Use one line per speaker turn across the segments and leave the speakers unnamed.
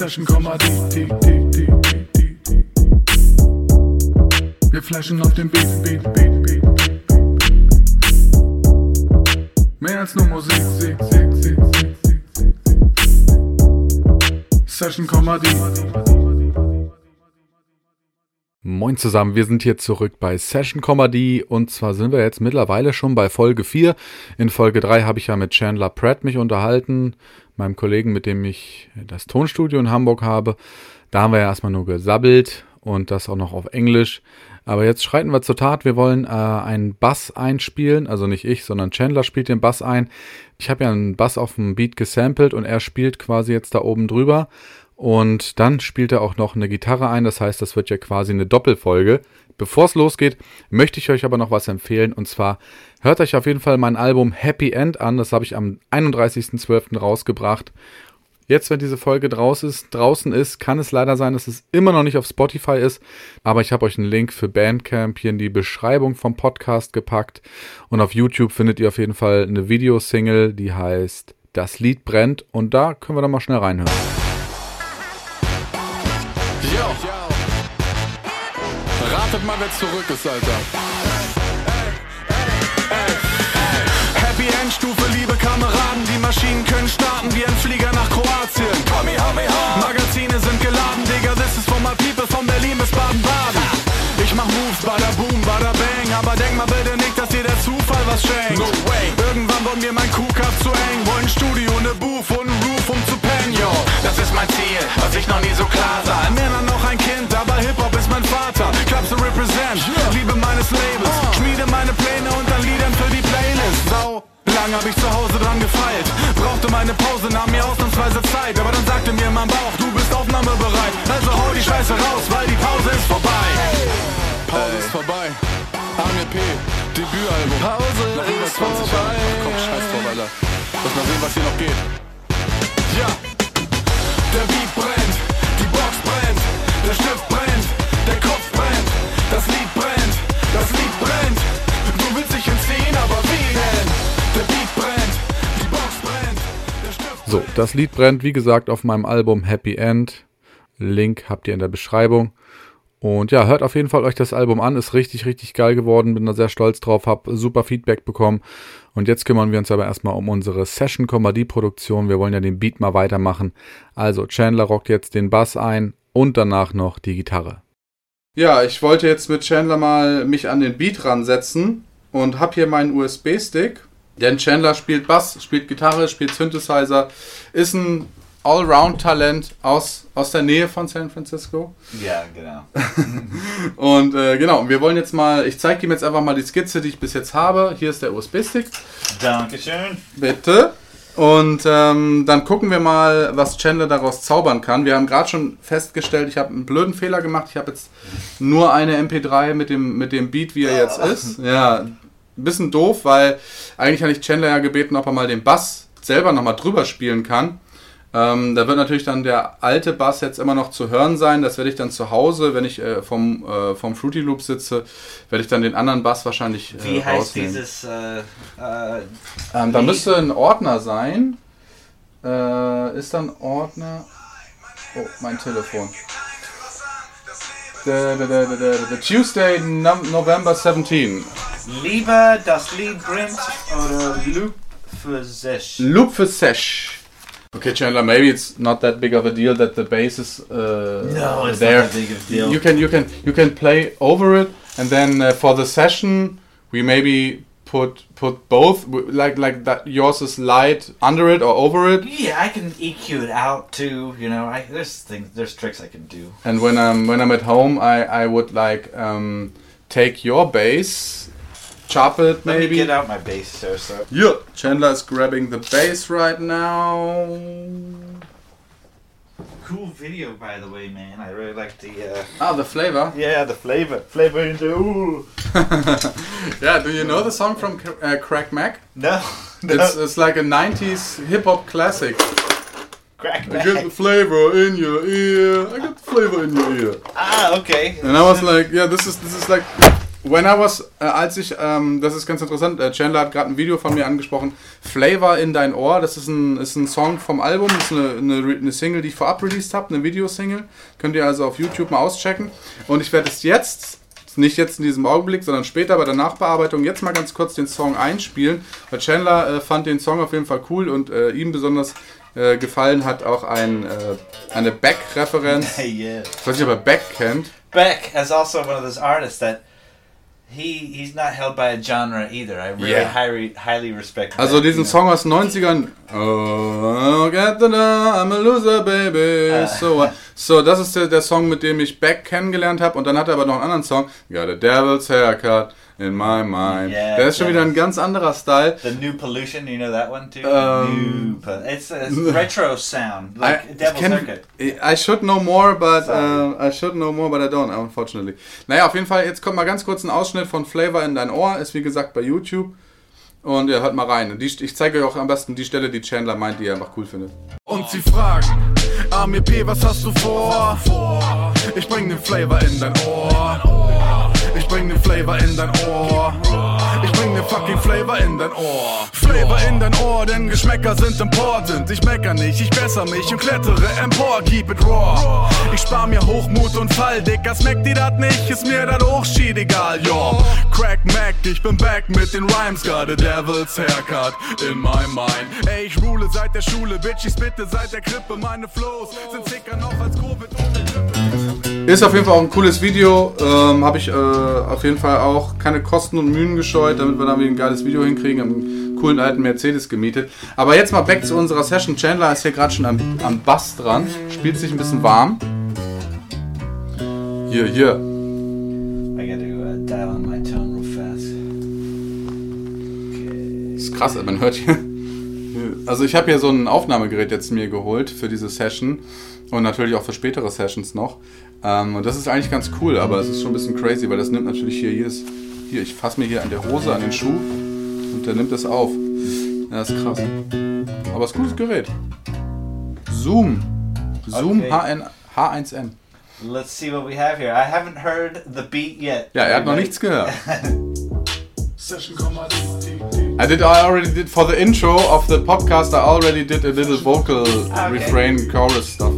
Session, Komma, die, die, die, die, die, die, die. Wir flashen auf dem Beat, Beat, Beat, Beat, Beat, Beat. Mehr als nur Musik, Sieg, Sieg, Sieg, Sieg, Sieg, Sieg, Sieg. Session, Komma, die.
Moin zusammen, wir sind hier zurück bei Session Comedy und zwar sind wir jetzt mittlerweile schon bei Folge 4. In Folge 3 habe ich ja mit Chandler Pratt mich unterhalten, meinem Kollegen, mit dem ich das Tonstudio in Hamburg habe. Da haben wir ja erstmal nur gesabbelt und das auch noch auf Englisch. Aber jetzt schreiten wir zur Tat. Wir wollen äh, einen Bass einspielen. Also nicht ich, sondern Chandler spielt den Bass ein. Ich habe ja einen Bass auf dem Beat gesampelt und er spielt quasi jetzt da oben drüber. Und dann spielt er auch noch eine Gitarre ein. Das heißt, das wird ja quasi eine Doppelfolge. Bevor es losgeht, möchte ich euch aber noch was empfehlen. Und zwar hört euch auf jeden Fall mein Album Happy End an. Das habe ich am 31.12. rausgebracht. Jetzt, wenn diese Folge draus ist, draußen ist, kann es leider sein, dass es immer noch nicht auf Spotify ist. Aber ich habe euch einen Link für Bandcamp hier in die Beschreibung vom Podcast gepackt. Und auf YouTube findet ihr auf jeden Fall eine Videosingle, die heißt Das Lied brennt. Und da können wir dann mal schnell reinhören.
Wer zurück ist, Alter. Happy End Stufe, liebe Kameraden. Die Maschinen können starten wie ein Flieger nach Kroatien. Magazine sind geladen, Digga. This is for my people von Berlin bis Baden-Baden. Ich mach Moves, bada boom, bada bang. Aber denk mal bitte nicht, dass dir der Zufall was schenkt. No way. Irgendwann wird mir mein Kuhkopf zu eng. Wollen Studio, ne Booth und Roof, um Ziel, was ich noch nie so klar sah. Ein Männer noch ein Kind, aber Hip-Hop ist mein Vater. Clubs to represent, Liebe meines Labels. Schmiede meine Pläne und dann Liedern für die Playlist. Sau. Lang hab ich zu Hause dran gefeilt. Brauchte meine Pause, nahm mir ausnahmsweise Zeit. Aber dann sagte mir mein Bauch, du bist aufnahmebereit. Also hau die Scheiße raus, weil die Pause ist vorbei. Pause ist vorbei. Amir P. Debütalbum. Pause Nach über 20 Jahren. Ach, komm, scheiß drauf, Alter. Lass mal sehen, was hier noch geht. Ja. Der Beat brennt, die Box brennt, der Stift brennt, der Kopf brennt, das Lied brennt, das Lied brennt. Du willst dich entziehen, aber wie denn? Der Beat brennt, die Box brennt, der Stift
So, das Lied brennt, wie gesagt, auf meinem Album Happy End. Link habt ihr in der Beschreibung. Und ja, hört auf jeden Fall euch das Album an. Ist richtig, richtig geil geworden. Bin da sehr stolz drauf. Hab super Feedback bekommen. Und jetzt kümmern wir uns aber erstmal um unsere Session-Komödie-Produktion. Wir wollen ja den Beat mal weitermachen. Also Chandler rockt jetzt den Bass ein und danach noch die Gitarre. Ja, ich wollte jetzt mit Chandler mal mich an den Beat ransetzen und hab hier meinen USB-Stick. Denn Chandler spielt Bass, spielt Gitarre, spielt Synthesizer, ist ein Allround-Talent aus, aus der Nähe von San Francisco.
Ja, genau.
Und äh, genau, wir wollen jetzt mal, ich zeige ihm jetzt einfach mal die Skizze, die ich bis jetzt habe. Hier ist der USB-Stick.
Dankeschön.
Bitte. Und ähm, dann gucken wir mal, was Chandler daraus zaubern kann. Wir haben gerade schon festgestellt, ich habe einen blöden Fehler gemacht. Ich habe jetzt nur eine MP3 mit dem, mit dem Beat, wie er jetzt ist. Ja, ein bisschen doof, weil eigentlich hatte ich Chandler ja gebeten, ob er mal den Bass selber nochmal drüber spielen kann. Ähm, da wird natürlich dann der alte Bass jetzt immer noch zu hören sein. Das werde ich dann zu Hause, wenn ich äh, vom, äh, vom Fruity Loop sitze, werde ich dann den anderen Bass wahrscheinlich äh,
Wie heißt
rausnehmen.
dieses äh, äh,
Ähm, da müsste ein Ordner sein. Äh, ist dann Ordner. Oh, mein Telefon. The, the, the, the, Tuesday, Nov- November 17.
Lieber das Lied brennt oder Loop für sich?
Loop for Sesh. Okay, Chandler, maybe it's not that big of a deal that the bass is uh,
No, it's
there.
not that big of a deal.
You can you can you can play over it, and then uh, for the session we maybe put put both like like that. Yours is light under it or over it.
Yeah, I can EQ it out too. You know, I, there's things, there's tricks I can do.
And when I'm when I'm at home, I I would like um, take your bass, chop it
Let
maybe.
me get out my bass, sir. So
Yeah, Chandler is grabbing the bass right now.
cool video, by the way, man. I really like the. Uh,
Ah, the flavor.
yeah, the flavor, flavor in into. Ooh.
yeah, do you know the song from uh, Crack Mac?
No, no.
It's it's like a '90s hip hop classic.
crack
I get the flavor in your ear. I got the flavor in your ear.
Ah, okay.
And I was like, yeah, this is this is like when I was, äh, als ich, ähm, das ist ganz interessant, äh, Chandler hat gerade ein Video von mir angesprochen, Flavor in dein Ohr, das ist ein, ist ein Song vom Album, das ist eine, eine, eine Single, die ich vorab released habe, eine Videosingle, könnt ihr also auf YouTube mal auschecken. Und ich werde es jetzt, nicht jetzt in diesem Augenblick, sondern später bei der Nachbearbeitung, jetzt mal ganz kurz den Song einspielen, weil Chandler äh, fand den Song auf jeden Fall cool und äh, ihm besonders äh, gefallen hat auch ein, äh, eine Beck-Referenz,
Hey, yeah.
ich weiß nicht, ob er Beck kennt,
Beck is also one of those artists that he he's not held by a genre either. I really
Yeah.
highly highly respect.
Also
Beck,
diesen
you know.
Song aus den 90ern. Oh, get the I'm a loser, baby.
Ah.
So, what? so, das ist der, der Song, mit dem ich Beck kennengelernt habe. Und dann hat er aber noch einen anderen Song. Got a devil's haircut in my mind.
Yeah,
der ist schon wieder ein ganz anderer Style.
The new pollution, you know that one too.
Um,
new, po- it's a retro sound,
I,
like
ich
Devil's
kenn,
Haircut.
I should know more, but uh, I should know more, but I don't, unfortunately. Naja, auf jeden Fall, jetzt kommt mal ganz kurz ein Ausschnitt von Flavor in dein Ohr. Ist wie gesagt bei YouTube. Und ihr hört mal rein. Die, ich zeige euch auch am besten die Stelle, die Chandler meint, die er einfach cool findet.
Und sie fragen, Amir P, was hast du vor? Ich bring den Flavor in dein Ohr. Ich bring den Flavor in dein Ohr. Ich bring den fucking Flavor in dein Ohr. Flavor in dein Ohr, denn Geschmäcker sind important. Ich mecker nicht, ich besser mich und klettere empor. Keep it raw. Ich spar mir Hochmut und Fall, Dicker. Smeckt die dat nicht, ist mir dat Hochschied egal, yo. Crack Mac, ich bin back mit den Rhymes. A devil's haircut in my mind. Ey, ich rule seit der Schule, Bitches bitte seit der Krippe. Meine Flows sind sicker noch als Covid ohne Grippe.
Ist auf jeden Fall auch ein cooles Video. Ähm, Habe ich äh, auf jeden Fall auch keine Kosten und Mühen gescheut, damit wir da wieder ein geiles Video hinkriegen. Einen coolen alten Mercedes gemietet. Aber jetzt mal back zu unserer Session. Chandler ist hier gerade schon am, am Bass dran. Spielt sich ein bisschen warm. Hier, hier.
I got to uh, dial on my tone real fast. Okay.
Das ist krass, man hört hier. Also ich habe hier so ein Aufnahmegerät jetzt mir geholt für diese Session und natürlich auch für spätere Sessions noch. Ähm, und das ist eigentlich ganz cool, aber es ist schon ein bisschen crazy, weil das nimmt natürlich hier jedes. Hier, ich fasse mir hier an der Hose, an den Schuh und der nimmt das auf. Ja, das ist krass. Aber es ist ein gutes Gerät. Zoom. Zoom
Okay.
HN, H1N.
Let's see what we have here. I haven't heard the beat yet.
Ja, er hat noch nichts gehört. I did. I already did for the intro of the podcast. I already did a little vocal
Okay.
refrain chorus stuff.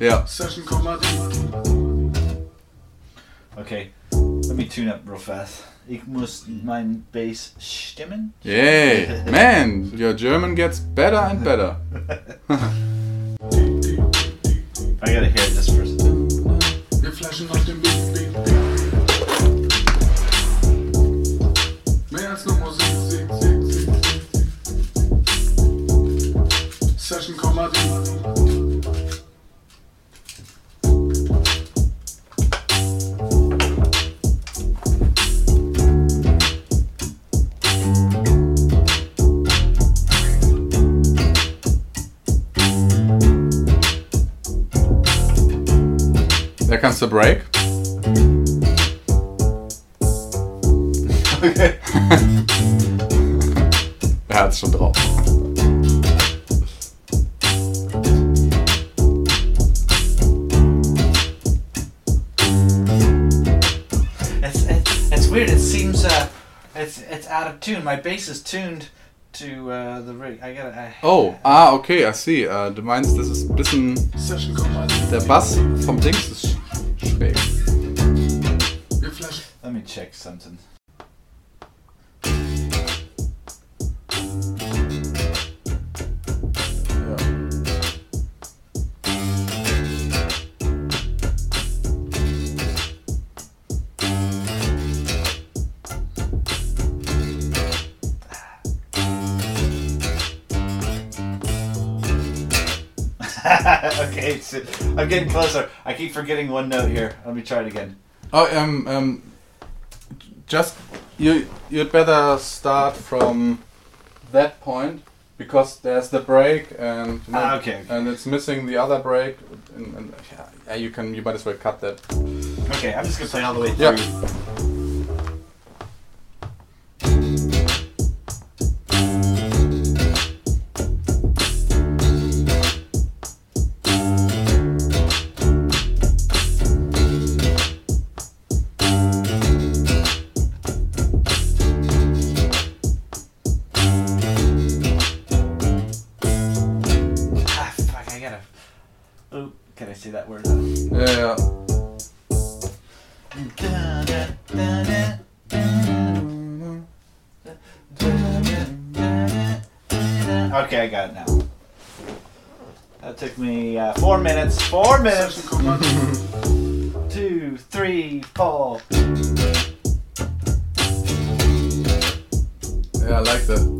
Ja.
Session Kommandit.
Okay, let me tune up real fast. Ich muss mein Bass stimmen.
Yay, man, your German gets better and better.
I gotta hear just first.
Wir flashen auf dem Beat, Beat, Beat. Mehr als nur Musik. Sieg, Sieg, Sieg. Session Kommandit.
There comes the break.
Okay.
Er hat's schon drauf.
It's, it's it's weird. It seems uh, it's it's out of tune. My bass is tuned to uh, the rig. I gotta. I,
Oh, ah, okay, I see. Äh, du meinst, das ist ein bisschen.
Session Kommandit.
Der Bass vom Dings ist
Let me check something. okay, so I'm getting closer. I keep forgetting one note here. Let me try it again.
Oh, um, um, just you you'd better start from that point because there's the break and you know,
Ah, okay.
and it's missing the other break and, and yeah, yeah, you can you might as well cut that.
Okay, I'm just gonna play all the way through.
Yeah.
Three, four.
Ja, I like that.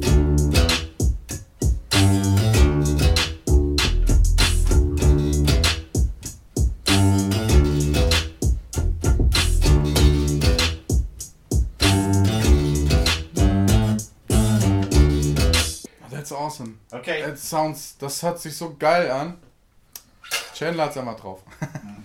That's awesome.
Okay.
It sounds, das hört sich so geil an. Chandler hat's ja mal drauf.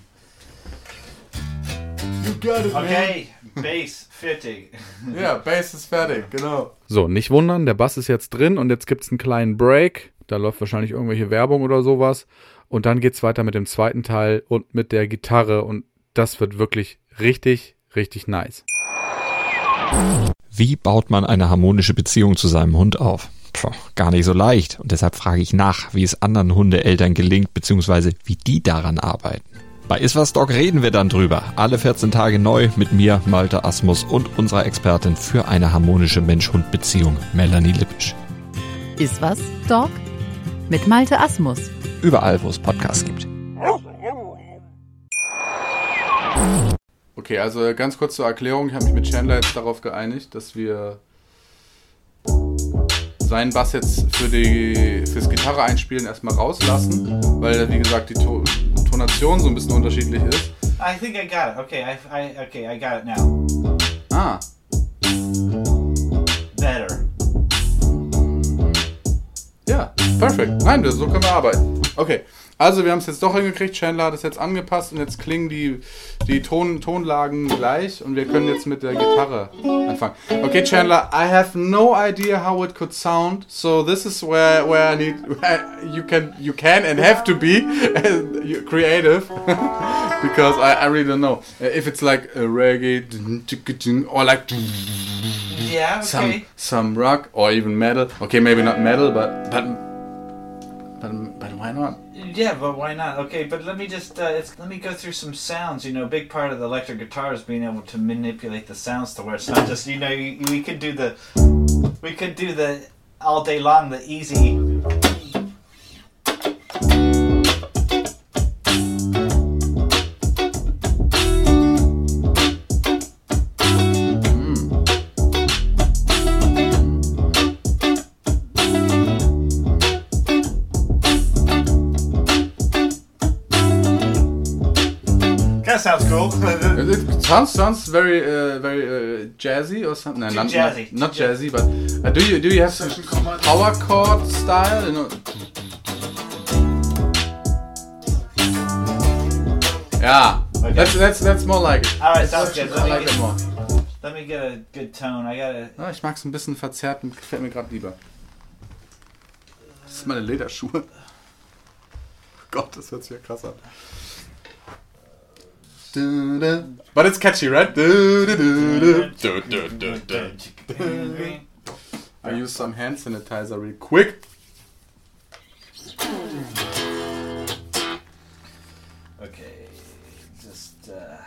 got it,
Okay. Bass 50.
Ja, Bass ist fertig, genau. So, nicht wundern, der Bass ist jetzt drin und jetzt gibt's einen kleinen Break. Da läuft wahrscheinlich irgendwelche Werbung oder sowas. Und dann geht's weiter mit dem zweiten Teil und mit der Gitarre und das wird wirklich richtig, richtig nice.
Wie baut man eine harmonische Beziehung zu seinem Hund auf? Puh, gar nicht so leicht. Und deshalb frage ich nach, wie es anderen Hundeeltern gelingt, beziehungsweise wie die daran arbeiten. Bei Iswas Dog reden wir dann drüber. Alle 14 Tage neu mit mir, Malte Asmus und unserer Expertin für eine harmonische Mensch-Hund-Beziehung, Melanie Lippisch.
Ist was, Dog? Mit Malte Asmus.
Überall, wo es Podcasts gibt.
Okay, also ganz kurz zur Erklärung. Ich habe mich mit Chandler jetzt darauf geeinigt, dass wir seinen Bass jetzt für die fürs Gitarre einspielen erstmal rauslassen, weil wie gesagt die to Tonation so ein bisschen unterschiedlich ist.
I think I got it. Okay, I, I okay, I got it now.
Ah,
Better.
ja, perfekt. Nein, so können wir arbeiten. Okay, also wir haben es jetzt doch hingekriegt. Chandler hat es jetzt angepasst und jetzt klingen die, die Ton Tonlagen gleich und wir können jetzt mit der Gitarre anfangen. Okay, Chandler, I have no idea how it could sound, so this is where where I need where you can you can and have to be creative because I, I really don't know if it's like a reggae or like
Yeah,
some
okay.
some rock or even metal. Okay, maybe not metal, but, but why not?
Yeah, but why not? Okay, but let me just uh, it's, let me go through some sounds. You know, a big part of the electric guitar is being able to manipulate the sounds to where it's not just you know we could do the we could do the all day long the easy. That sounds cool.
It, it sounds sounds very uh, very uh, jazzy or something. No, not,
jazzy,
not, not jazzy, but uh, do you do you have some power chord style? You know? Yeah,
Okay.
that's that's that's more like it.
All right, sounds good.
I
Let me,
like it
get,
more.
let me get a good tone. I gotta.
Ah, ich mag es ein bisschen verzerrt und gefällt mir gerade lieber. Das sind meine Lederschuhe. Gott, das hört sich ja krass an. But it's catchy, right? I use some hand sanitizer real quick.
Okay, just. Uh,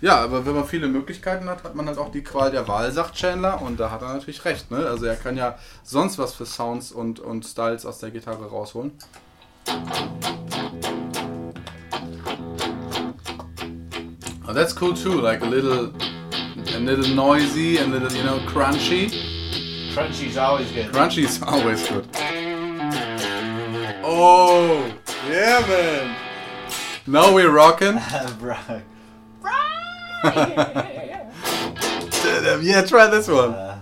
Ja, aber wenn man viele Möglichkeiten hat, hat man halt auch die Qual der Wahl, sagt Chandler. Und da hat er natürlich recht. Ne? Also er kann ja sonst was für Sounds und, und Styles aus der Gitarre rausholen. Oh, that's cool too. Like a little, a little noisy and a little, you know, crunchy.
crunchy's always good.
Crunchy is always good. Oh, yeah, man. Now we're rocking.
right.
yeah, try this one.
Uh,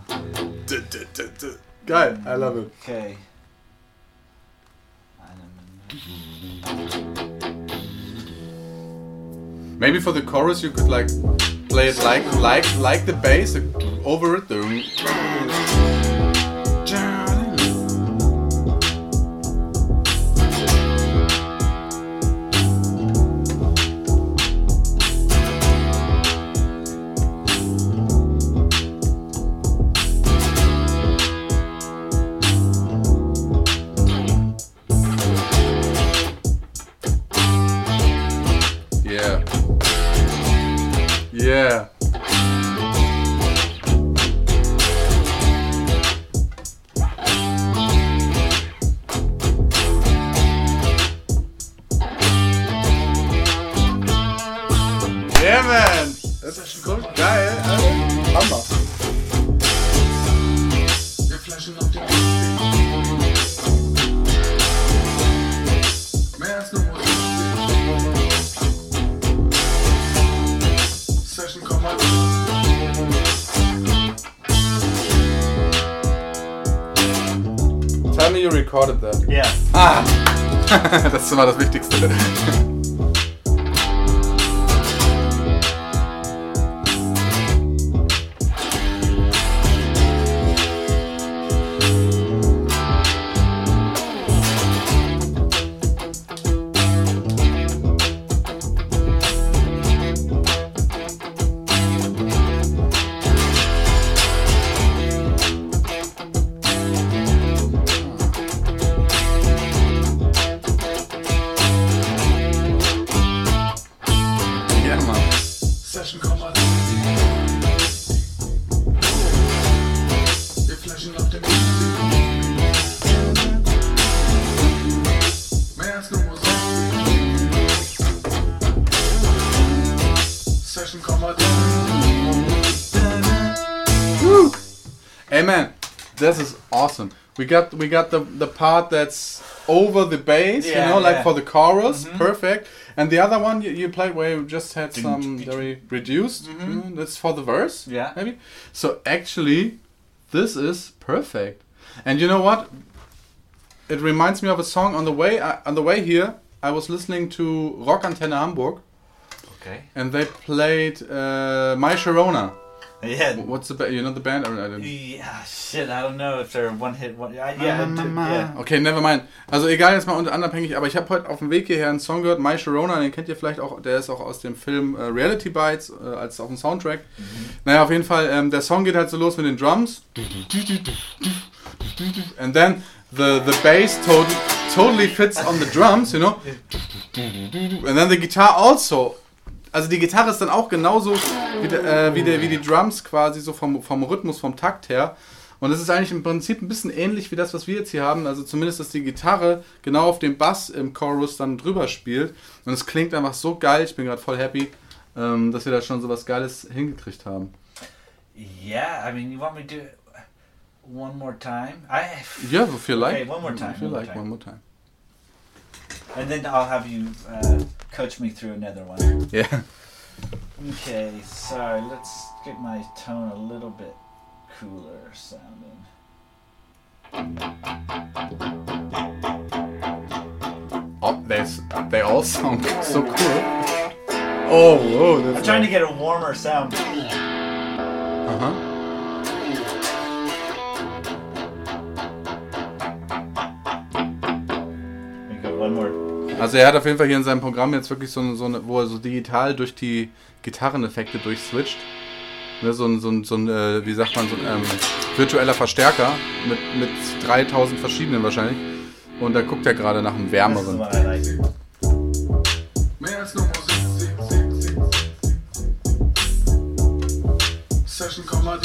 Geil, I love it.
okay.
Maybe for the chorus you could like play it like like like the bass over it. das war das Wichtigste. This is awesome. We got we got the the part that's over the bass, you
Yeah,
know, like
yeah.
for the chorus, perfect. And the other one you, you played where you just had some very reduced. mm, That's for the verse,
Yeah.
maybe. So actually, this is perfect. And you know what? It reminds me of a song on the way I, on the way here. I was listening to Rock Antenne Hamburg,
Okay.
and they played uh, My Sharona.
Yeah.
What's the ba- you know the band? I don't-
Yeah, shit, I don't know if they're one hit one. Yeah, yeah.
Okay, never mind. Also egal, jetzt mal unabhängig, aber ich habe heute auf dem Weg hierher einen Song gehört, My Sharona, den kennt ihr vielleicht auch, der ist auch aus dem Film äh, Reality Bites, äh, als auf dem Soundtrack. Naja, auf jeden Fall, ähm, der Song geht halt so los mit den Drums. And then the, the bass to totally fits on the drums, you know. And then the guitar also. Also die Gitarre ist dann auch genauso wie, der, äh, wie, der, wie die Drums quasi, so vom, vom Rhythmus, vom Takt her. Und es ist eigentlich im Prinzip ein bisschen ähnlich wie das, was wir jetzt hier haben. Also zumindest, dass die Gitarre genau auf dem Bass im Chorus dann drüber spielt. Und es klingt einfach so geil. Ich bin gerade voll happy, ähm, dass wir da schon so was Geiles hingekriegt haben.
Yeah, I mean, you want me to do it one more time? I
Ja, if you like.
Okay, one more time,
you
one more
like,
time.
one more time.
And then I'll have you uh, coach me through another one.
Yeah.
Okay, so let's get my tone a little bit cooler sounding.
Oh, they, they all sound so cool. Oh, whoa.
I'm trying to get a warmer sound.
Uh-huh.
We more.
Also er hat auf jeden Fall hier in seinem Programm jetzt wirklich so eine, so eine wo er so digital durch die Gitarreneffekte durchswitcht. Ne, so ein, so ein, so ein äh, wie sagt man, so ein ähm, virtueller Verstärker mit, mit 3000 verschiedenen wahrscheinlich. Und da guckt er gerade nach einem wärmeren.
Mehr als nur Musik. Session Komma.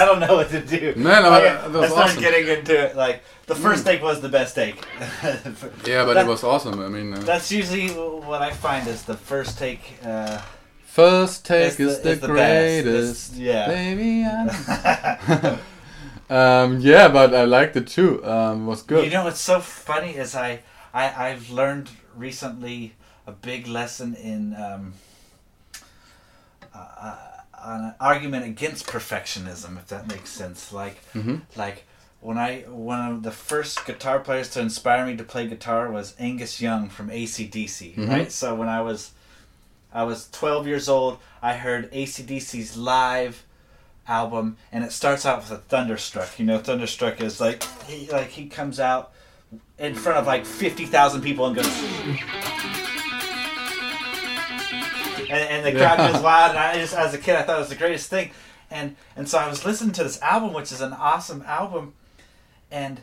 I don't know what to do.
Man,
I,
that was
I started
awesome.
getting into it. Like the first take was the best take.
Yeah, but
That-
it was awesome. I mean, uh,
That's usually what I find is the first take. Uh,
first take
It's
is
the- it's the
greatest.
Yeah.
Baby, I um, yeah, but I liked it too. Um, it was good.
You know what's so funny is I, I I've learned recently a big lesson in um, uh, on an argument against perfectionism, if that makes sense. Like
Mhm.
like when I one of the first guitar players to inspire me to play guitar was Angus Young from ACDC,
Mhm.
right? So when I was I was 12 years old. I heard ACDC's live album, and it starts out with a Thunderstruck. You know, Thunderstruck is like he like he comes out in front of like 50,000 people and goes. And, and the crowd goes wild. And I just, as a kid, I thought it was the greatest thing. And and so I was listening to this album, which is an awesome album, and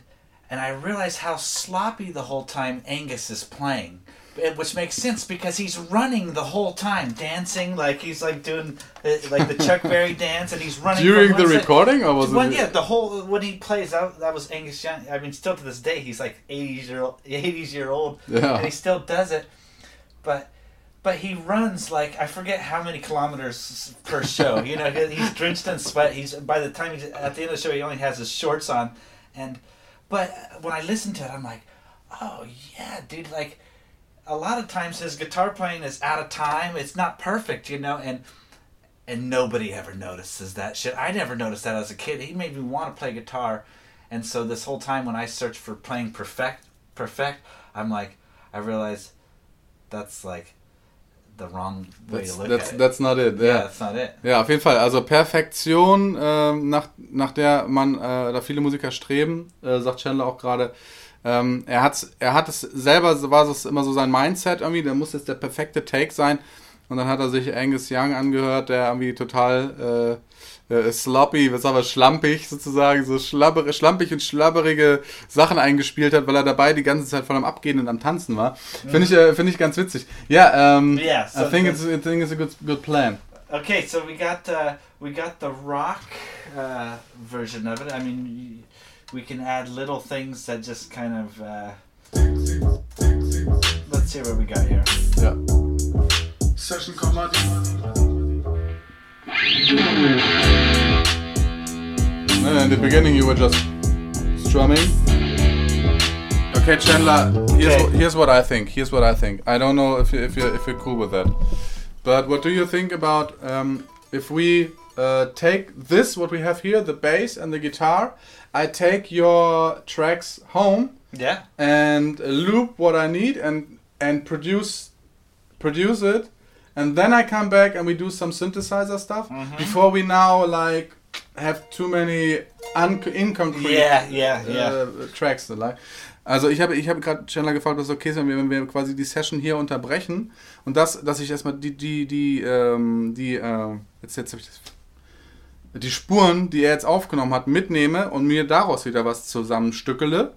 and I realized how sloppy the whole time Angus is playing. eh, Which makes sense because he's running the whole time, dancing like he's like doing uh, like the Chuck Berry dance, and he's running
During the recording, or was
well,
it?
yeah, the whole when he plays that that was Angus Young. I mean, still to this day, he's like eighties year old, eighties year old,
Yeah.
and he still does it. But but he runs like I forget how many kilometers per show. You know, he's drenched in sweat. He's by the time he's at the end of the show, he only has his shorts on, and but when I listen to it, I'm like, oh yeah, dude, like. A lot of times his guitar playing is out of time. It's not perfect, you know, and and nobody ever notices that shit. I never noticed that as a kid. He made me want to play guitar, and so this whole time when I search for playing perfect, perfect, I'm like, I realize that's like the wrong way
That's,
to look
that's,
at it.
that's not it.
yeah,
Yeah.
that's not it.
Ja, auf jeden Fall. Also Perfektion, ähm, nach, nach der man, äh, da viele Musiker streben, äh, sagt Chandler auch gerade. Ähm, er, hat's, er hat es selber, war es immer so sein Mindset irgendwie, der muss jetzt der perfekte Take sein. Und dann hat er sich Angus Young angehört, der irgendwie total äh, sloppy, was aber schlampig sozusagen, so schlabber, schlampig und schlabberige Sachen eingespielt hat, weil er dabei die ganze Zeit voll am Abgehen und am Tanzen war. Finde ich, äh, finde ich ganz witzig. Ja, ähm,
Yeah, so
I think
the-
it's, I think it's a good, good plan.
Okay, so we got uh, we got the rock uh, version of it. I mean, y- we can add little things that just kind of. Uh, let's see what we got here.
Ja.
Session Comedy.
In the beginning you were just strumming. Okay, Chandler. Here's
Okay.
What, here's what I think. Here's what I think. I don't know if you, if you if you're cool with that, but what do you think about um, if we uh, take this what we have here, the bass and the guitar? I take your tracks home
Yeah.
and loop what I need and and produce produce it and then I come back and we do some synthesizer stuff before we now like have too many un inconcrete
Yeah, yeah, yeah.
äh, Tracks like. Also ich habe ich habe gerade Chandler gefragt, was okay ist, wenn wir, wenn wir quasi die Session hier unterbrechen und das, dass ich erstmal die die die ähm, die äh, jetzt jetzt habe ich das die Spuren, die er jetzt aufgenommen hat, mitnehme und mir daraus wieder was zusammenstückele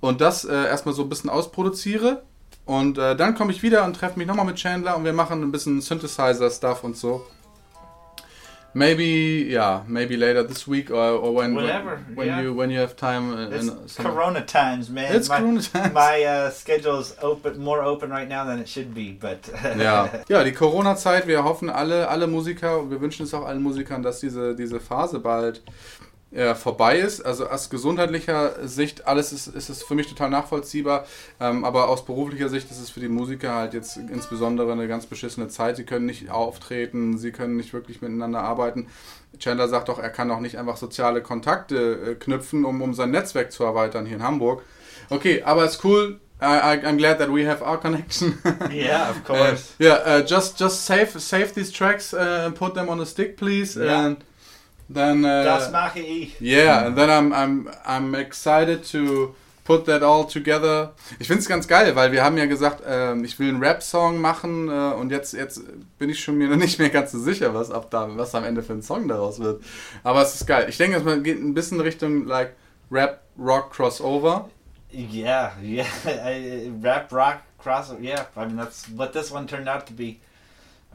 und das äh, erstmal so ein bisschen ausproduziere. Und äh, dann komme ich wieder und treffe mich nochmal mit Chandler und wir machen ein bisschen Synthesizer-Stuff und so. Maybe, yeah, maybe later this week or, or when
Whenever,
when, when
yeah.
you when you have time. uh,
It's
in some-
Corona times, man.
It's
my,
Corona times.
My uh, schedule's open, more open right now than it should be, but
Ja, ja, die Corona-Zeit, wir hoffen alle, alle Musiker, und wir wünschen es auch allen Musikern, dass diese, diese Phase bald ja, vorbei ist. Also aus gesundheitlicher Sicht, alles ist, ist es für mich total nachvollziehbar, ähm, aber aus beruflicher Sicht ist es für die Musiker halt jetzt insbesondere eine ganz beschissene Zeit. Sie können nicht auftreten, sie können nicht wirklich miteinander arbeiten. Chandler sagt doch, er kann auch nicht einfach soziale Kontakte äh, knüpfen, um, um sein Netzwerk zu erweitern hier in Hamburg. Okay, aber ist cool. I, I'm glad that we have our connection.
yeah, of
Uh,
course.
yeah, uh, just just save save these tracks uh, and put them on a stick, please,
Yeah.
and then
das
uh,
mache ich.
yeah, and then I'm I'm I'm excited to put that all together. Ich finde es ganz geil, weil wir haben ja gesagt, ähm, ich will einen Rap-Song machen äh, und jetzt jetzt bin ich schon mir noch nicht mehr ganz so sicher, was ab da was am Ende für ein Song daraus wird. Aber es ist geil. Ich denke, es geht ein bisschen Richtung like Rap Rock Crossover.
Yeah, yeah. I, rap rock crossover. Yeah, I mean that's what this one turned out to be.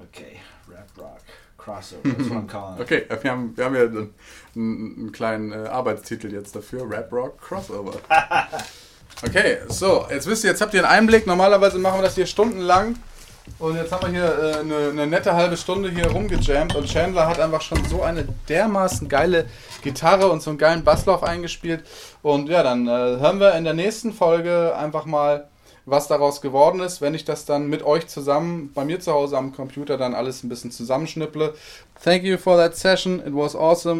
Okay, rap rock crossover. That's what I'm calling it.
Okay, wir haben, wir haben ja einen, einen kleinen äh, Arbeitstitel jetzt dafür, Rap Rock Crossover. Okay, so, jetzt wisst ihr, jetzt habt ihr einen Einblick. Normalerweise machen wir das hier stundenlang. Und jetzt haben wir hier äh, eine, eine nette halbe Stunde hier rumgejammt und Chandler hat einfach schon so eine dermaßen geile Gitarre und so einen geilen Basslauf eingespielt. Und ja, dann äh, hören wir in der nächsten Folge einfach mal, was daraus geworden ist, wenn ich das dann mit euch zusammen bei mir zu Hause am Computer dann alles ein bisschen zusammenschnipple. Thank you for that session. It was awesome.